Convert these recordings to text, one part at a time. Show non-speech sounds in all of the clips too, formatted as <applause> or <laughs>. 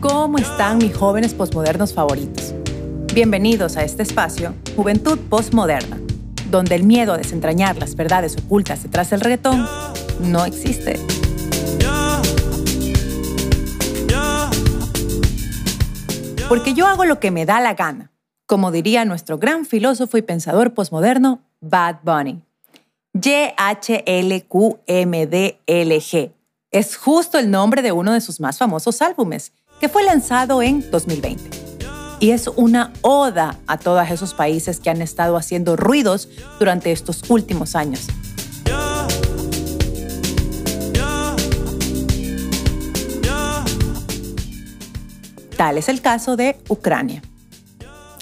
¿Cómo están mis jóvenes posmodernos favoritos? Bienvenidos a este espacio, Juventud Postmoderna, donde el miedo a desentrañar las verdades ocultas detrás del reggaetón no existe. Porque yo hago lo que me da la gana, como diría nuestro gran filósofo y pensador postmoderno, Bad Bunny. Y-H-L-Q-M-D-L-G. Es justo el nombre de uno de sus más famosos álbumes, que fue lanzado en 2020. Y es una oda a todos esos países que han estado haciendo ruidos durante estos últimos años. Tal es el caso de Ucrania.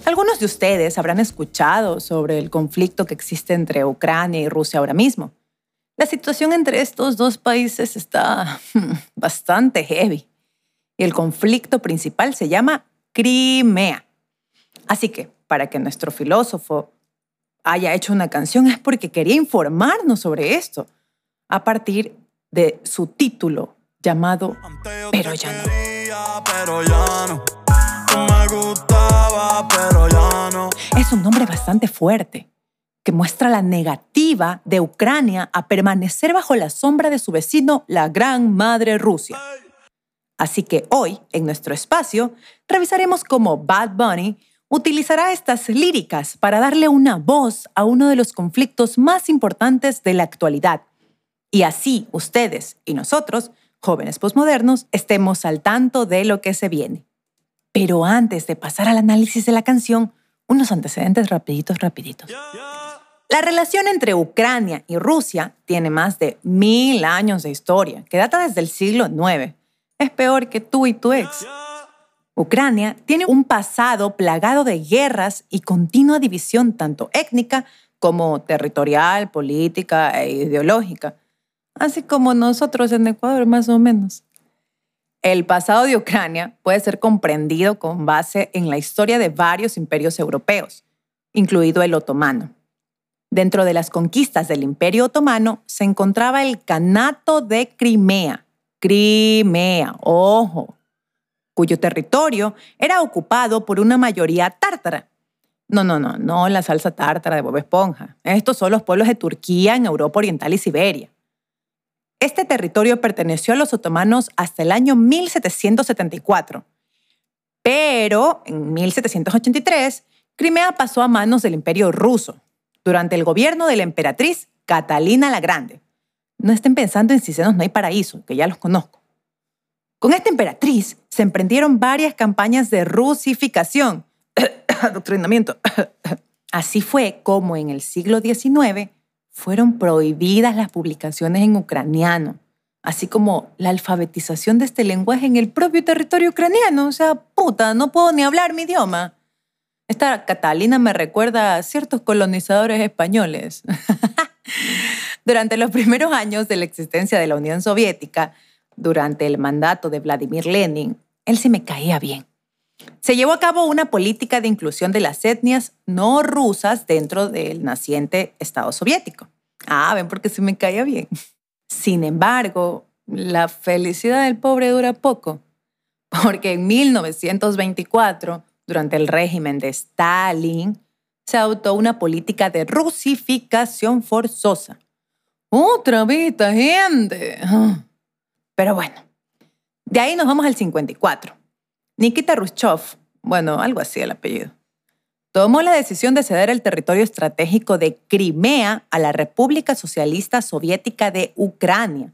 Algunos de ustedes habrán escuchado sobre el conflicto que existe entre Ucrania y Rusia ahora mismo. La situación entre estos dos países está <laughs> bastante heavy y el conflicto principal se llama Crimea. Así que, para que nuestro filósofo haya hecho una canción es porque quería informarnos sobre esto a partir de su título llamado Pero ya no. Es un nombre bastante fuerte que muestra la negativa de Ucrania a permanecer bajo la sombra de su vecino, la Gran Madre Rusia. Así que hoy, en nuestro espacio, revisaremos cómo Bad Bunny utilizará estas líricas para darle una voz a uno de los conflictos más importantes de la actualidad. Y así ustedes y nosotros, jóvenes posmodernos, estemos al tanto de lo que se viene. Pero antes de pasar al análisis de la canción, unos antecedentes rapiditos, rapiditos. La relación entre Ucrania y Rusia tiene más de mil años de historia, que data desde el siglo IX es peor que tú y tu ex. Ucrania tiene un pasado plagado de guerras y continua división tanto étnica como territorial, política e ideológica, así como nosotros en Ecuador más o menos. El pasado de Ucrania puede ser comprendido con base en la historia de varios imperios europeos, incluido el otomano. Dentro de las conquistas del imperio otomano se encontraba el Canato de Crimea, Crimea, ojo, cuyo territorio era ocupado por una mayoría tártara. No, no, no, no la salsa tártara de Bob Esponja. Estos son los pueblos de Turquía en Europa Oriental y Siberia. Este territorio perteneció a los otomanos hasta el año 1774. Pero en 1783, Crimea pasó a manos del Imperio ruso, durante el gobierno de la emperatriz Catalina la Grande. No estén pensando en Cicenos no hay paraíso, que ya los conozco. Con esta emperatriz se emprendieron varias campañas de rusificación, <coughs> adoctrinamiento. <coughs> Así fue como en el siglo XIX fueron prohibidas las publicaciones en ucraniano, así como la alfabetización de este lenguaje en el propio territorio ucraniano. O sea, puta, no puedo ni hablar mi idioma. Esta Catalina me recuerda a ciertos colonizadores españoles. <laughs> Durante los primeros años de la existencia de la Unión Soviética, durante el mandato de Vladimir Lenin, él se me caía bien. Se llevó a cabo una política de inclusión de las etnias no rusas dentro del naciente Estado soviético. Ah, ven porque se me caía bien. Sin embargo, la felicidad del pobre dura poco, porque en 1924, durante el régimen de Stalin, se adoptó una política de rusificación forzosa otra vez gente. Pero bueno, de ahí nos vamos al 54. Nikita Khrushchev, bueno, algo así el apellido, tomó la decisión de ceder el territorio estratégico de Crimea a la República Socialista Soviética de Ucrania.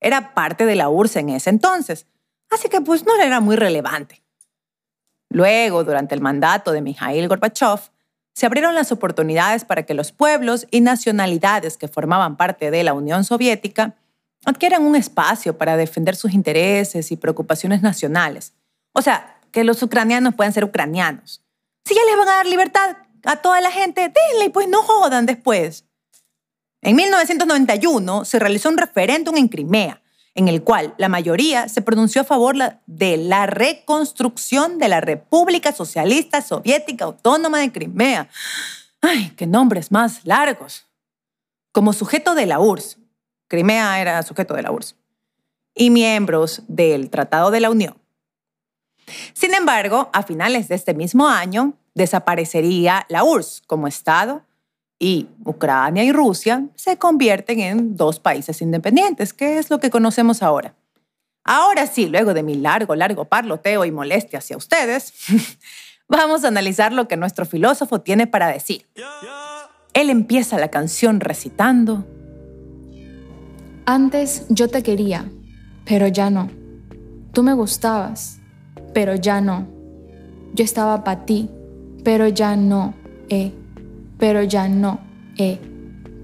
Era parte de la URSS en ese entonces, así que pues no era muy relevante. Luego, durante el mandato de Mikhail Gorbachev, se abrieron las oportunidades para que los pueblos y nacionalidades que formaban parte de la Unión Soviética adquieran un espacio para defender sus intereses y preocupaciones nacionales. O sea, que los ucranianos puedan ser ucranianos. Si ya les van a dar libertad a toda la gente, denle y pues no jodan después. En 1991 se realizó un referéndum en Crimea en el cual la mayoría se pronunció a favor de la reconstrucción de la República Socialista Soviética Autónoma de Crimea. ¡Ay, qué nombres más largos! Como sujeto de la URSS, Crimea era sujeto de la URSS, y miembros del Tratado de la Unión. Sin embargo, a finales de este mismo año desaparecería la URSS como Estado y Ucrania y Rusia se convierten en dos países independientes, que es lo que conocemos ahora. Ahora sí, luego de mi largo, largo parloteo y molestia hacia ustedes, <laughs> vamos a analizar lo que nuestro filósofo tiene para decir. Él empieza la canción recitando. Antes yo te quería, pero ya no. Tú me gustabas, pero ya no. Yo estaba para ti, pero ya no, eh. Pero ya no, eh.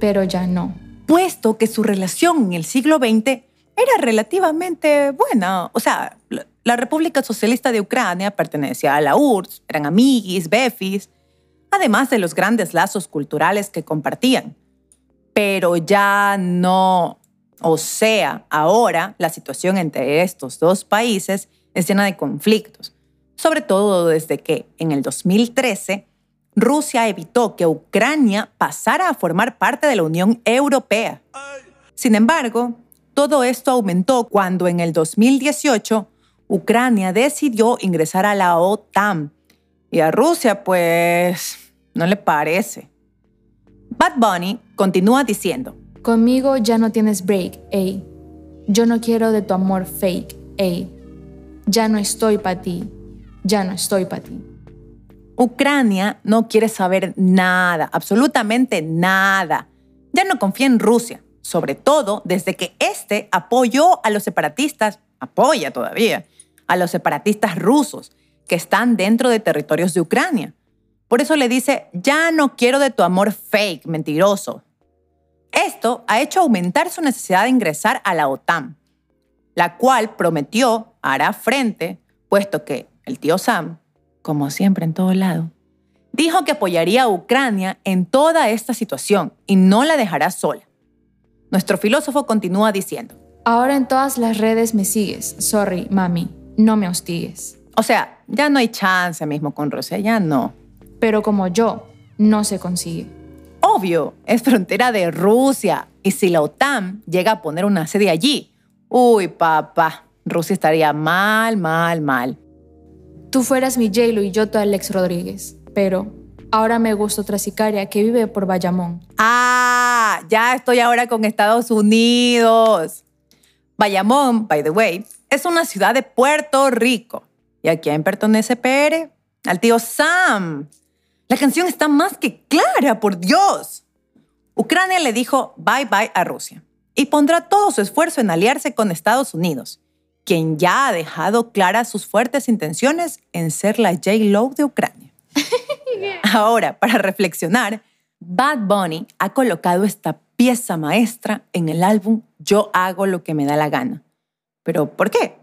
Pero ya no. Puesto que su relación en el siglo XX era relativamente buena. O sea, la República Socialista de Ucrania pertenecía a la URSS, eran amiguis, befis, además de los grandes lazos culturales que compartían. Pero ya no. O sea, ahora la situación entre estos dos países es llena de conflictos, sobre todo desde que en el 2013 Rusia evitó que Ucrania pasara a formar parte de la Unión Europea. Sin embargo, todo esto aumentó cuando en el 2018 Ucrania decidió ingresar a la OTAN. Y a Rusia, pues, no le parece. Bad Bunny continúa diciendo, Conmigo ya no tienes break, ey. Yo no quiero de tu amor fake, ey. Ya no estoy para ti, ya no estoy para ti. Ucrania no quiere saber nada, absolutamente nada. Ya no confía en Rusia, sobre todo desde que este apoyó a los separatistas, apoya todavía, a los separatistas rusos que están dentro de territorios de Ucrania. Por eso le dice, ya no quiero de tu amor fake, mentiroso. Esto ha hecho aumentar su necesidad de ingresar a la OTAN, la cual prometió hará frente, puesto que el tío Sam, como siempre en todo lado, dijo que apoyaría a Ucrania en toda esta situación y no la dejará sola. Nuestro filósofo continúa diciendo, Ahora en todas las redes me sigues. Sorry, mami, no me hostigues. O sea, ya no hay chance mismo con Rusia, ya no. Pero como yo, no se consigue. Obvio, es frontera de Rusia. Y si la OTAN llega a poner una sede allí, uy, papá, Rusia estaría mal, mal, mal. Tú fueras mi j y yo tu Alex Rodríguez, pero ahora me gusta otra sicaria que vive por Bayamón. Ah, ya estoy ahora con Estados Unidos. Bayamón, by the way, es una ciudad de Puerto Rico. ¿Y a quién pertenece PR? Al tío Sam. La canción está más que clara, por Dios. Ucrania le dijo bye bye a Rusia y pondrá todo su esfuerzo en aliarse con Estados Unidos, quien ya ha dejado claras sus fuertes intenciones en ser la J-Lo de Ucrania. <laughs> Ahora, para reflexionar, Bad Bunny ha colocado esta pieza maestra en el álbum Yo hago lo que me da la gana. ¿Pero por qué?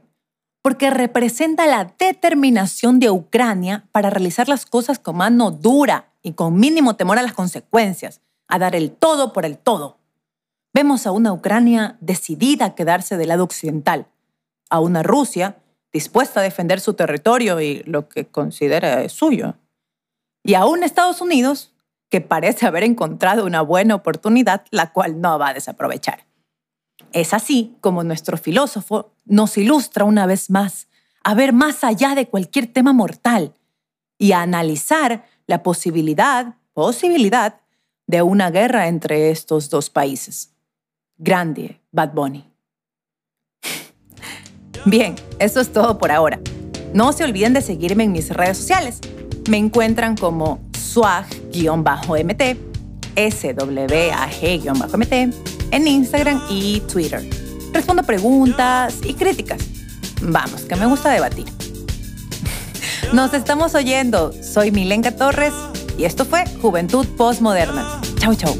Porque representa la determinación de Ucrania para realizar las cosas con mano dura y con mínimo temor a las consecuencias, a dar el todo por el todo. Vemos a una Ucrania decidida a quedarse del lado occidental, a una Rusia dispuesta a defender su territorio y lo que considera suyo, y a un Estados Unidos que parece haber encontrado una buena oportunidad, la cual no va a desaprovechar. Es así como nuestro filósofo nos ilustra una vez más a ver más allá de cualquier tema mortal y a analizar la posibilidad, posibilidad de una guerra entre estos dos países. Grande, Bad Bunny. Bien, eso es todo por ahora. No se olviden de seguirme en mis redes sociales. Me encuentran como swag-mt, swag-mt, en Instagram y Twitter. Respondo preguntas y críticas. Vamos, que me gusta debatir. <laughs> Nos estamos oyendo. Soy Milenka Torres y esto fue Juventud Postmoderna. Chau, chau.